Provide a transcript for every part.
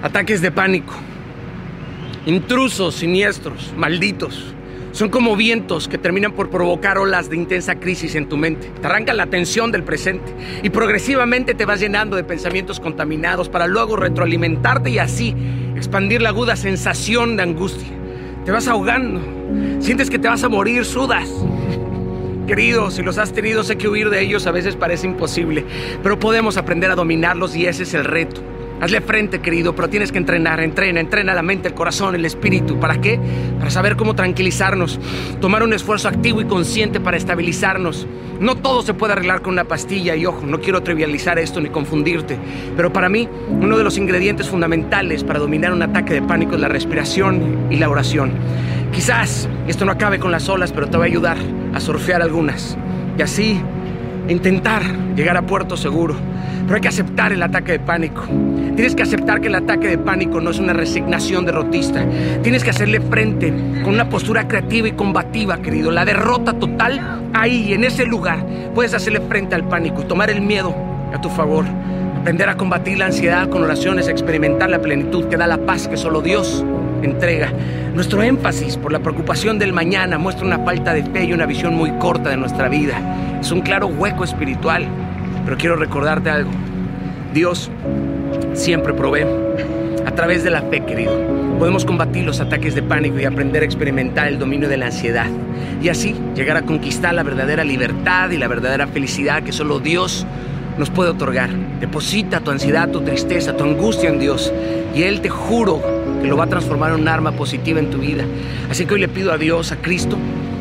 Ataques de pánico. Intrusos, siniestros, malditos. Son como vientos que terminan por provocar olas de intensa crisis en tu mente. Te arrancan la atención del presente y progresivamente te vas llenando de pensamientos contaminados para luego retroalimentarte y así expandir la aguda sensación de angustia. Te vas ahogando. Sientes que te vas a morir, sudas. Querido, si los has tenido, sé que huir de ellos a veces parece imposible, pero podemos aprender a dominarlos y ese es el reto. Hazle frente, querido, pero tienes que entrenar, entrena, entrena la mente, el corazón, el espíritu. ¿Para qué? Para saber cómo tranquilizarnos, tomar un esfuerzo activo y consciente para estabilizarnos. No todo se puede arreglar con una pastilla y ojo, no quiero trivializar esto ni confundirte, pero para mí uno de los ingredientes fundamentales para dominar un ataque de pánico es la respiración y la oración. Quizás esto no acabe con las olas, pero te va a ayudar a surfear algunas y así intentar llegar a puerto seguro. Pero hay que aceptar el ataque de pánico. Tienes que aceptar que el ataque de pánico no es una resignación derrotista. Tienes que hacerle frente con una postura creativa y combativa, querido. La derrota total, ahí, en ese lugar, puedes hacerle frente al pánico y tomar el miedo a tu favor. Aprender a combatir la ansiedad con oraciones, experimentar la plenitud que da la paz que solo Dios entrega. Nuestro énfasis por la preocupación del mañana muestra una falta de fe y una visión muy corta de nuestra vida. Es un claro hueco espiritual. Pero quiero recordarte algo. Dios siempre provee. A través de la fe, querido, podemos combatir los ataques de pánico y aprender a experimentar el dominio de la ansiedad. Y así llegar a conquistar la verdadera libertad y la verdadera felicidad que solo Dios nos puede otorgar. Deposita tu ansiedad, tu tristeza, tu angustia en Dios. Y Él te juro que lo va a transformar en un arma positiva en tu vida. Así que hoy le pido a Dios, a Cristo,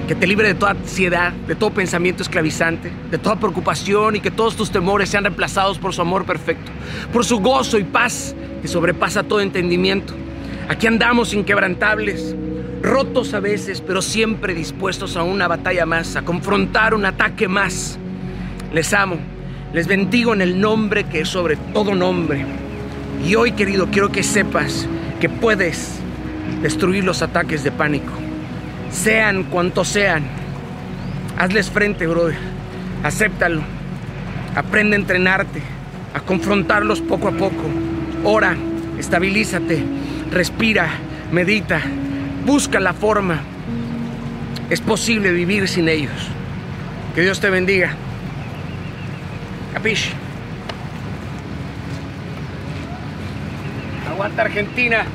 que te libre de toda ansiedad, de todo pensamiento esclavizante, de toda preocupación y que todos tus temores sean reemplazados por su amor perfecto, por su gozo y paz que sobrepasa todo entendimiento. Aquí andamos inquebrantables, rotos a veces, pero siempre dispuestos a una batalla más, a confrontar un ataque más. Les amo, les bendigo en el nombre que es sobre todo nombre. Y hoy, querido, quiero que sepas que puedes destruir los ataques de pánico sean cuantos sean. Hazles frente, brother. Acéptalo. Aprende a entrenarte, a confrontarlos poco a poco. Ora, estabilízate, respira, medita, busca la forma. Es posible vivir sin ellos. Que Dios te bendiga. Capish. Aguanta Argentina.